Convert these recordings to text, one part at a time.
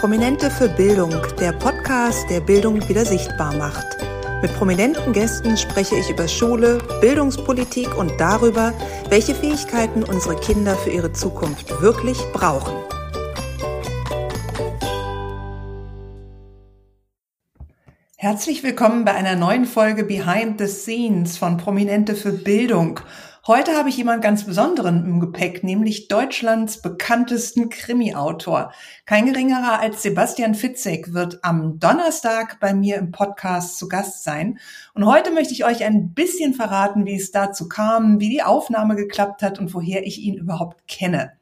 Prominente für Bildung, der Podcast, der Bildung wieder sichtbar macht. Mit prominenten Gästen spreche ich über Schule, Bildungspolitik und darüber, welche Fähigkeiten unsere Kinder für ihre Zukunft wirklich brauchen. Herzlich willkommen bei einer neuen Folge Behind the Scenes von Prominente für Bildung. Heute habe ich jemand ganz Besonderen im Gepäck, nämlich Deutschlands bekanntesten Krimi-Autor. Kein geringerer als Sebastian Fitzek wird am Donnerstag bei mir im Podcast zu Gast sein. Und heute möchte ich euch ein bisschen verraten, wie es dazu kam, wie die Aufnahme geklappt hat und woher ich ihn überhaupt kenne.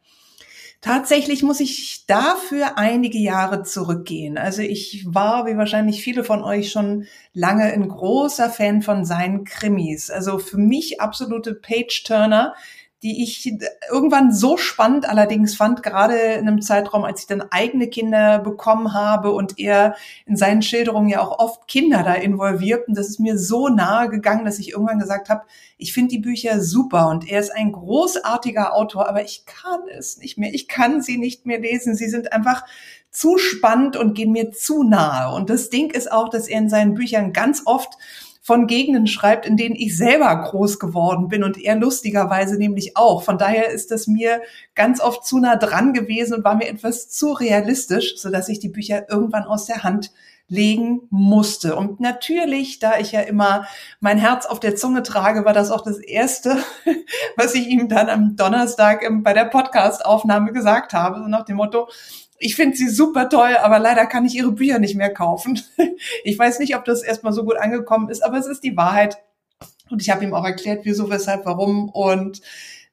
Tatsächlich muss ich dafür einige Jahre zurückgehen. Also ich war, wie wahrscheinlich viele von euch schon lange ein großer Fan von seinen Krimis. Also für mich absolute Page-Turner die ich irgendwann so spannend allerdings fand, gerade in einem Zeitraum, als ich dann eigene Kinder bekommen habe und er in seinen Schilderungen ja auch oft Kinder da involviert. Und das ist mir so nahe gegangen, dass ich irgendwann gesagt habe, ich finde die Bücher super und er ist ein großartiger Autor, aber ich kann es nicht mehr. Ich kann sie nicht mehr lesen. Sie sind einfach zu spannend und gehen mir zu nahe. Und das Ding ist auch, dass er in seinen Büchern ganz oft von Gegenden schreibt, in denen ich selber groß geworden bin und er lustigerweise nämlich auch. Von daher ist das mir ganz oft zu nah dran gewesen und war mir etwas zu realistisch, so dass ich die Bücher irgendwann aus der Hand legen musste. Und natürlich, da ich ja immer mein Herz auf der Zunge trage, war das auch das Erste, was ich ihm dann am Donnerstag bei der Podcast-Aufnahme gesagt habe, so nach dem Motto, ich finde sie super toll, aber leider kann ich ihre Bücher nicht mehr kaufen. Ich weiß nicht, ob das erstmal so gut angekommen ist, aber es ist die Wahrheit. Und ich habe ihm auch erklärt, wieso, weshalb, warum. Und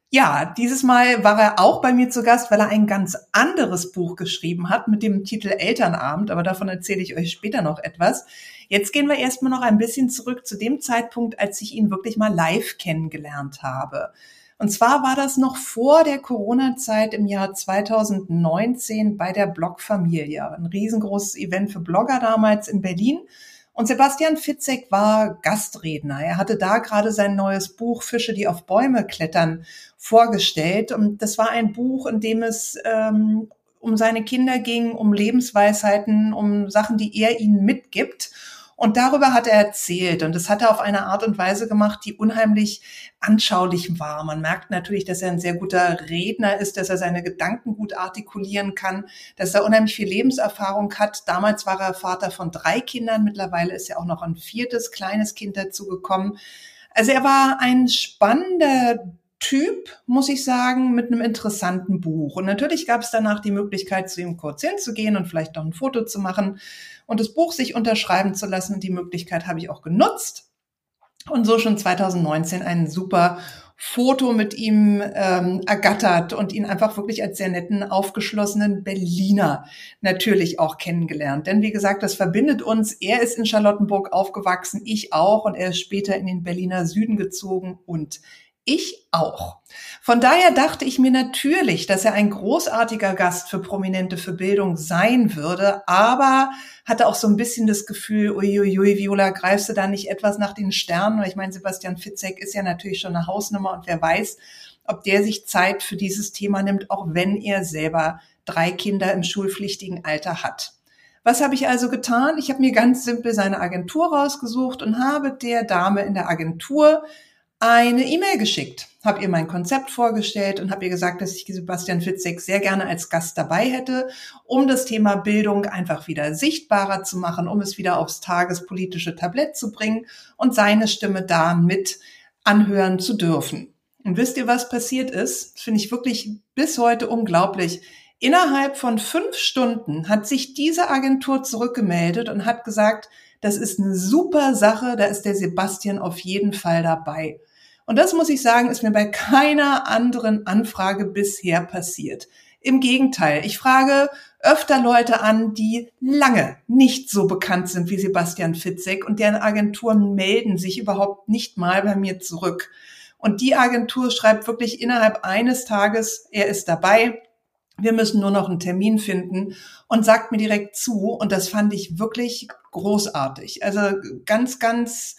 ja, dieses Mal war er auch bei mir zu Gast, weil er ein ganz anderes Buch geschrieben hat mit dem Titel Elternabend, aber davon erzähle ich euch später noch etwas. Jetzt gehen wir erstmal noch ein bisschen zurück zu dem Zeitpunkt, als ich ihn wirklich mal live kennengelernt habe. Und zwar war das noch vor der Corona-Zeit im Jahr 2019 bei der Blogfamilie. Ein riesengroßes Event für Blogger damals in Berlin. Und Sebastian Fitzek war Gastredner. Er hatte da gerade sein neues Buch Fische, die auf Bäume klettern, vorgestellt. Und das war ein Buch, in dem es ähm, um seine Kinder ging, um Lebensweisheiten, um Sachen, die er ihnen mitgibt. Und darüber hat er erzählt. Und das hat er auf eine Art und Weise gemacht, die unheimlich anschaulich war. Man merkt natürlich, dass er ein sehr guter Redner ist, dass er seine Gedanken gut artikulieren kann, dass er unheimlich viel Lebenserfahrung hat. Damals war er Vater von drei Kindern. Mittlerweile ist ja auch noch ein viertes kleines Kind dazugekommen. Also er war ein spannender Typ, muss ich sagen, mit einem interessanten Buch. Und natürlich gab es danach die Möglichkeit, zu ihm kurz hinzugehen und vielleicht noch ein Foto zu machen und das Buch sich unterschreiben zu lassen. Die Möglichkeit habe ich auch genutzt und so schon 2019 ein super Foto mit ihm ähm, ergattert und ihn einfach wirklich als sehr netten, aufgeschlossenen Berliner natürlich auch kennengelernt. Denn wie gesagt, das verbindet uns. Er ist in Charlottenburg aufgewachsen, ich auch, und er ist später in den Berliner Süden gezogen und ich auch. Von daher dachte ich mir natürlich, dass er ein großartiger Gast für Prominente für Bildung sein würde, aber hatte auch so ein bisschen das Gefühl, uiuiui, Viola, greifst du da nicht etwas nach den Sternen? Weil ich meine, Sebastian Fitzek ist ja natürlich schon eine Hausnummer und wer weiß, ob der sich Zeit für dieses Thema nimmt, auch wenn er selber drei Kinder im schulpflichtigen Alter hat. Was habe ich also getan? Ich habe mir ganz simpel seine Agentur rausgesucht und habe der Dame in der Agentur eine E-Mail geschickt, habe ihr mein Konzept vorgestellt und habe ihr gesagt, dass ich Sebastian Fitzek sehr gerne als Gast dabei hätte, um das Thema Bildung einfach wieder sichtbarer zu machen, um es wieder aufs tagespolitische Tablett zu bringen und seine Stimme da mit anhören zu dürfen. Und wisst ihr, was passiert ist? Finde ich wirklich bis heute unglaublich. Innerhalb von fünf Stunden hat sich diese Agentur zurückgemeldet und hat gesagt, das ist eine super Sache, da ist der Sebastian auf jeden Fall dabei. Und das muss ich sagen, ist mir bei keiner anderen Anfrage bisher passiert. Im Gegenteil, ich frage öfter Leute an, die lange nicht so bekannt sind wie Sebastian Fitzek und deren Agenturen melden sich überhaupt nicht mal bei mir zurück. Und die Agentur schreibt wirklich innerhalb eines Tages, er ist dabei, wir müssen nur noch einen Termin finden und sagt mir direkt zu. Und das fand ich wirklich großartig. Also ganz, ganz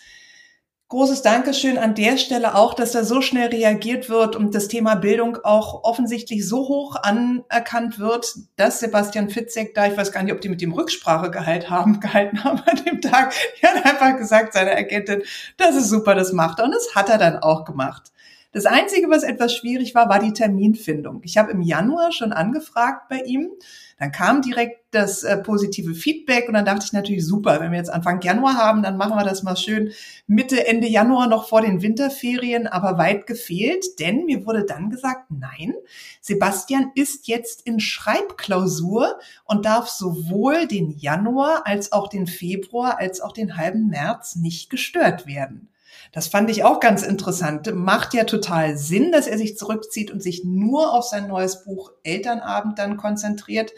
Großes Dankeschön an der Stelle auch, dass da so schnell reagiert wird und das Thema Bildung auch offensichtlich so hoch anerkannt wird, dass Sebastian Fitzek da, ich weiß gar nicht, ob die mit dem Rücksprache gehalten haben, gehalten haben an dem Tag, die hat einfach gesagt, seine Agentin, das ist super, das macht er. Und das hat er dann auch gemacht. Das Einzige, was etwas schwierig war, war die Terminfindung. Ich habe im Januar schon angefragt bei ihm. Dann kam direkt das äh, positive Feedback und dann dachte ich natürlich, super, wenn wir jetzt Anfang Januar haben, dann machen wir das mal schön Mitte, Ende Januar noch vor den Winterferien, aber weit gefehlt, denn mir wurde dann gesagt, nein, Sebastian ist jetzt in Schreibklausur und darf sowohl den Januar als auch den Februar als auch den halben März nicht gestört werden. Das fand ich auch ganz interessant. Macht ja total Sinn, dass er sich zurückzieht und sich nur auf sein neues Buch Elternabend dann konzentriert.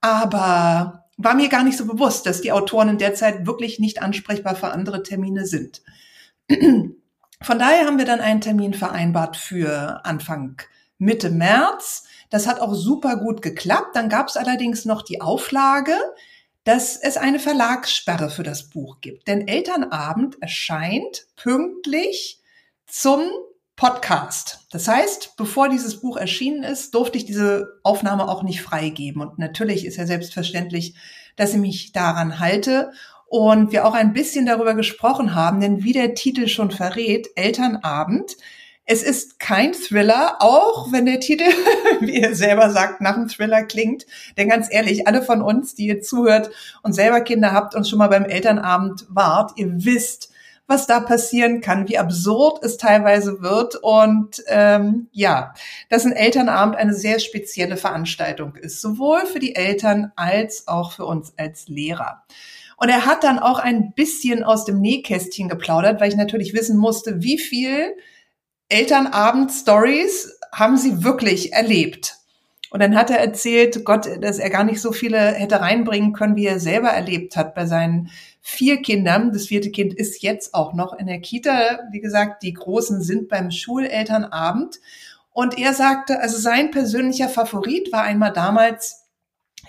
Aber war mir gar nicht so bewusst, dass die Autoren in der Zeit wirklich nicht ansprechbar für andere Termine sind. Von daher haben wir dann einen Termin vereinbart für Anfang Mitte März. Das hat auch super gut geklappt. Dann gab es allerdings noch die Auflage, dass es eine Verlagssperre für das Buch gibt. Denn Elternabend erscheint pünktlich zum Podcast. Das heißt, bevor dieses Buch erschienen ist, durfte ich diese Aufnahme auch nicht freigeben. Und natürlich ist ja selbstverständlich, dass ich mich daran halte und wir auch ein bisschen darüber gesprochen haben, denn wie der Titel schon verrät, Elternabend es ist kein Thriller, auch wenn der Titel, wie er selber sagt, nach einem Thriller klingt. Denn ganz ehrlich, alle von uns, die ihr zuhört und selber Kinder habt und schon mal beim Elternabend wart, ihr wisst, was da passieren kann, wie absurd es teilweise wird und ähm, ja, dass ein Elternabend eine sehr spezielle Veranstaltung ist, sowohl für die Eltern als auch für uns als Lehrer. Und er hat dann auch ein bisschen aus dem Nähkästchen geplaudert, weil ich natürlich wissen musste, wie viel Elternabend-Stories haben sie wirklich erlebt. Und dann hat er erzählt, Gott, dass er gar nicht so viele hätte reinbringen können, wie er selber erlebt hat bei seinen vier Kindern. Das vierte Kind ist jetzt auch noch in der Kita. Wie gesagt, die Großen sind beim Schulelternabend. Und er sagte, also sein persönlicher Favorit war einmal damals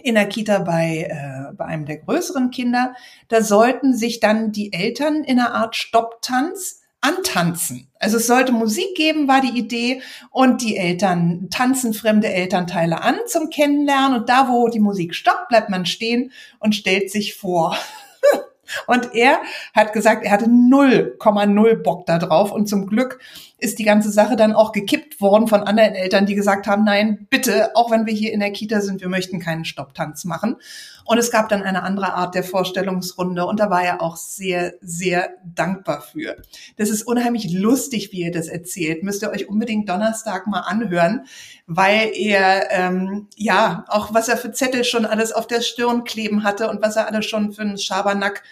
in der Kita bei, äh, bei einem der größeren Kinder. Da sollten sich dann die Eltern in einer Art Stopptanz antanzen. Also es sollte Musik geben, war die Idee. Und die Eltern tanzen fremde Elternteile an zum Kennenlernen. Und da, wo die Musik stoppt, bleibt man stehen und stellt sich vor. Und er hat gesagt, er hatte 0,0 Bock da drauf. Und zum Glück ist die ganze Sache dann auch gekippt worden von anderen Eltern, die gesagt haben, nein, bitte, auch wenn wir hier in der Kita sind, wir möchten keinen Stopptanz machen. Und es gab dann eine andere Art der Vorstellungsrunde und da war er auch sehr, sehr dankbar für. Das ist unheimlich lustig, wie er das erzählt. Müsst ihr euch unbedingt Donnerstag mal anhören, weil er, ähm, ja, auch was er für Zettel schon alles auf der Stirn kleben hatte und was er alles schon für einen Schabernack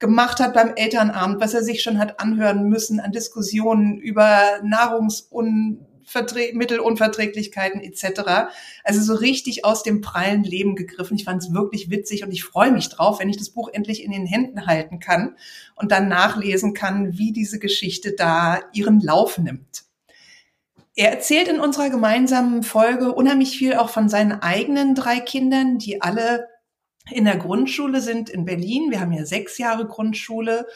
gemacht hat beim Elternabend, was er sich schon hat anhören müssen an Diskussionen über Nahrungsmittelunverträglichkeiten etc. Also so richtig aus dem prallen Leben gegriffen. Ich fand es wirklich witzig und ich freue mich drauf, wenn ich das Buch endlich in den Händen halten kann und dann nachlesen kann, wie diese Geschichte da ihren Lauf nimmt. Er erzählt in unserer gemeinsamen Folge unheimlich viel auch von seinen eigenen drei Kindern, die alle in der Grundschule sind in Berlin. Wir haben ja sechs Jahre Grundschule.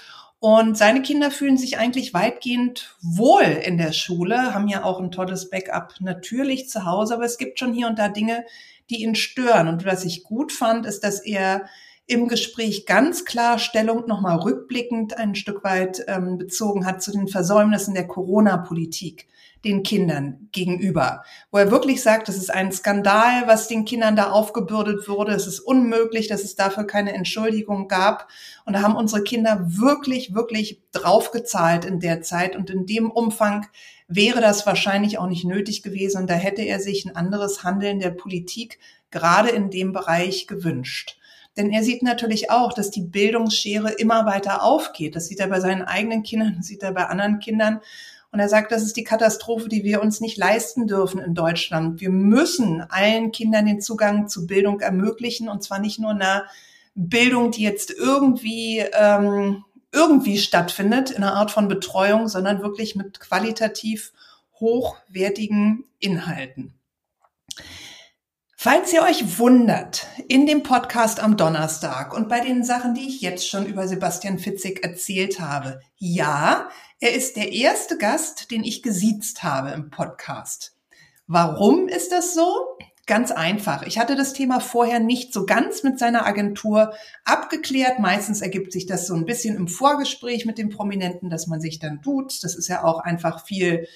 Und seine Kinder fühlen sich eigentlich weitgehend wohl in der Schule, haben ja auch ein tolles Backup natürlich zu Hause, aber es gibt schon hier und da Dinge, die ihn stören. Und was ich gut fand, ist, dass er im Gespräch ganz klar Stellung nochmal rückblickend ein Stück weit ähm, bezogen hat zu den Versäumnissen der Corona-Politik den Kindern gegenüber, wo er wirklich sagt, das ist ein Skandal, was den Kindern da aufgebürdet wurde. Es ist unmöglich, dass es dafür keine Entschuldigung gab. Und da haben unsere Kinder wirklich, wirklich draufgezahlt in der Zeit. Und in dem Umfang wäre das wahrscheinlich auch nicht nötig gewesen. Und da hätte er sich ein anderes Handeln der Politik gerade in dem Bereich gewünscht. Denn er sieht natürlich auch, dass die Bildungsschere immer weiter aufgeht. Das sieht er bei seinen eigenen Kindern, das sieht er bei anderen Kindern. Und er sagt, das ist die Katastrophe, die wir uns nicht leisten dürfen in Deutschland. Wir müssen allen Kindern den Zugang zu Bildung ermöglichen und zwar nicht nur eine Bildung, die jetzt irgendwie ähm, irgendwie stattfindet in einer Art von Betreuung, sondern wirklich mit qualitativ hochwertigen Inhalten. Falls ihr euch wundert, in dem Podcast am Donnerstag und bei den Sachen, die ich jetzt schon über Sebastian Fitzek erzählt habe, ja, er ist der erste Gast, den ich gesiezt habe im Podcast. Warum ist das so? Ganz einfach. Ich hatte das Thema vorher nicht so ganz mit seiner Agentur abgeklärt. Meistens ergibt sich das so ein bisschen im Vorgespräch mit dem Prominenten, dass man sich dann tut. Das ist ja auch einfach viel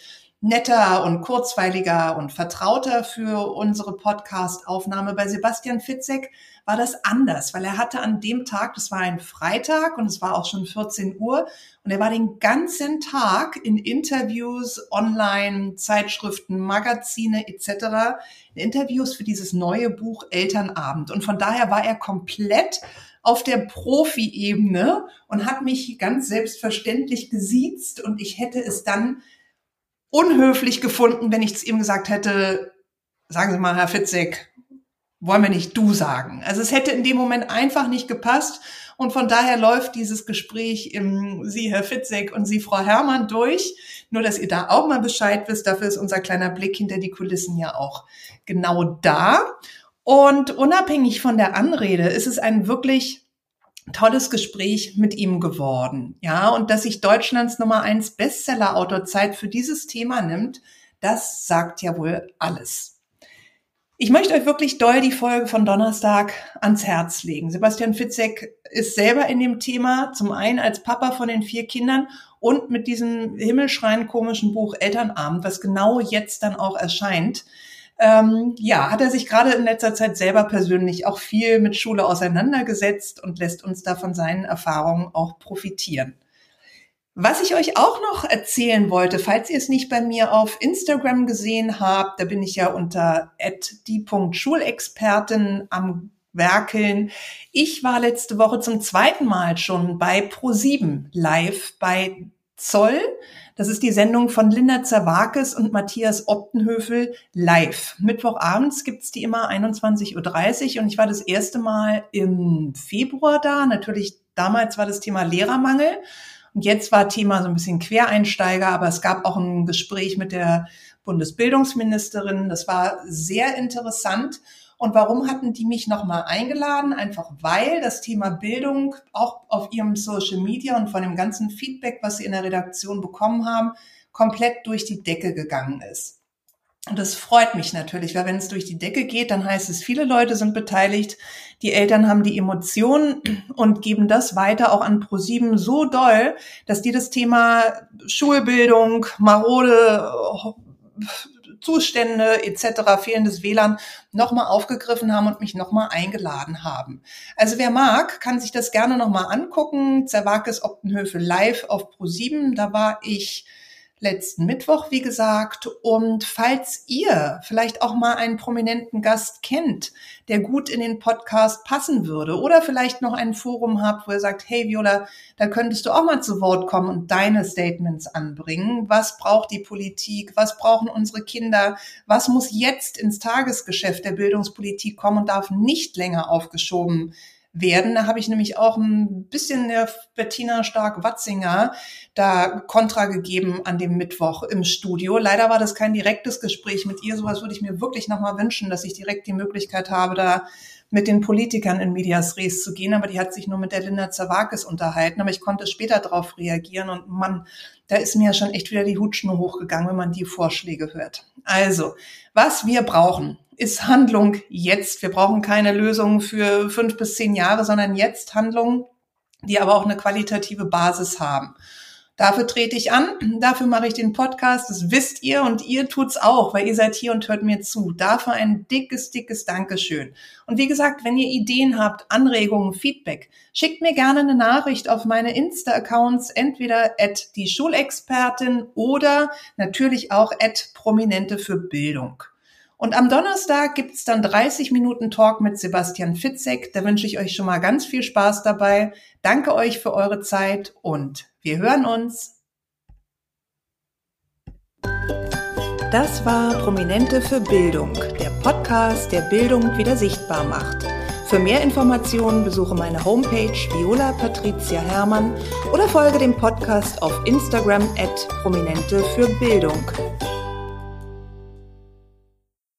netter und kurzweiliger und vertrauter für unsere Podcast-Aufnahme. Bei Sebastian Fitzek war das anders, weil er hatte an dem Tag, das war ein Freitag und es war auch schon 14 Uhr und er war den ganzen Tag in Interviews, online, Zeitschriften, Magazine etc. in Interviews für dieses neue Buch Elternabend und von daher war er komplett auf der Profi-Ebene und hat mich ganz selbstverständlich gesiezt und ich hätte es dann unhöflich gefunden, wenn ich es ihm gesagt hätte, sagen Sie mal, Herr Fitzek, wollen wir nicht du sagen. Also es hätte in dem Moment einfach nicht gepasst. Und von daher läuft dieses Gespräch im Sie, Herr Fitzek und Sie, Frau Herrmann, durch. Nur, dass ihr da auch mal Bescheid wisst. Dafür ist unser kleiner Blick hinter die Kulissen ja auch genau da. Und unabhängig von der Anrede ist es ein wirklich tolles Gespräch mit ihm geworden. Ja, und dass sich Deutschlands Nummer eins Bestseller-Autor Zeit für dieses Thema nimmt, das sagt ja wohl alles. Ich möchte euch wirklich doll die Folge von Donnerstag ans Herz legen. Sebastian Fitzek ist selber in dem Thema, zum einen als Papa von den vier Kindern und mit diesem himmelschreien komischen Buch Elternabend, was genau jetzt dann auch erscheint ähm, ja, hat er sich gerade in letzter Zeit selber persönlich auch viel mit Schule auseinandergesetzt und lässt uns da von seinen Erfahrungen auch profitieren. Was ich euch auch noch erzählen wollte, falls ihr es nicht bei mir auf Instagram gesehen habt, da bin ich ja unter die.schulexpertin am Werkeln. Ich war letzte Woche zum zweiten Mal schon bei Pro7 live bei Zoll. Das ist die Sendung von Linda Zerwakis und Matthias Optenhöfel live. Mittwochabends gibt's die immer 21.30 Uhr und ich war das erste Mal im Februar da. Natürlich damals war das Thema Lehrermangel und jetzt war Thema so ein bisschen Quereinsteiger, aber es gab auch ein Gespräch mit der Bundesbildungsministerin. Das war sehr interessant und warum hatten die mich nochmal eingeladen? Einfach weil das Thema Bildung auch auf ihrem Social Media und von dem ganzen Feedback, was sie in der Redaktion bekommen haben, komplett durch die Decke gegangen ist. Und das freut mich natürlich, weil wenn es durch die Decke geht, dann heißt es, viele Leute sind beteiligt, die Eltern haben die Emotionen und geben das weiter auch an ProSieben so doll, dass die das Thema Schulbildung, marode Zustände etc., fehlendes WLAN nochmal aufgegriffen haben und mich nochmal eingeladen haben. Also wer mag, kann sich das gerne nochmal angucken. Zerwakis Optenhöfe live auf Pro7. Da war ich letzten Mittwoch, wie gesagt. Und falls ihr vielleicht auch mal einen prominenten Gast kennt, der gut in den Podcast passen würde oder vielleicht noch ein Forum habt, wo ihr sagt, hey Viola, da könntest du auch mal zu Wort kommen und deine Statements anbringen. Was braucht die Politik? Was brauchen unsere Kinder? Was muss jetzt ins Tagesgeschäft der Bildungspolitik kommen und darf nicht länger aufgeschoben werden. Da habe ich nämlich auch ein bisschen der Bettina Stark-Watzinger da Kontra gegeben an dem Mittwoch im Studio. Leider war das kein direktes Gespräch mit ihr. Sowas würde ich mir wirklich nochmal wünschen, dass ich direkt die Möglichkeit habe, da mit den Politikern in Medias Res zu gehen, aber die hat sich nur mit der Linda Zawakis unterhalten, aber ich konnte später darauf reagieren und man, da ist mir ja schon echt wieder die Hutschnur hochgegangen, wenn man die Vorschläge hört. Also, was wir brauchen, ist Handlung jetzt. Wir brauchen keine Lösung für fünf bis zehn Jahre, sondern jetzt Handlungen, die aber auch eine qualitative Basis haben. Dafür trete ich an, dafür mache ich den Podcast, das wisst ihr und ihr tut's auch, weil ihr seid hier und hört mir zu. Dafür ein dickes, dickes Dankeschön. Und wie gesagt, wenn ihr Ideen habt, Anregungen, Feedback, schickt mir gerne eine Nachricht auf meine Insta-Accounts, entweder at die Schulexpertin oder natürlich auch at Prominente für Bildung. Und am Donnerstag gibt's dann 30 Minuten Talk mit Sebastian Fitzek. Da wünsche ich euch schon mal ganz viel Spaß dabei. Danke euch für eure Zeit und wir hören uns. Das war Prominente für Bildung, der Podcast, der Bildung wieder sichtbar macht. Für mehr Informationen besuche meine Homepage Viola Patricia Hermann oder folge dem Podcast auf Instagram at Prominente für Bildung.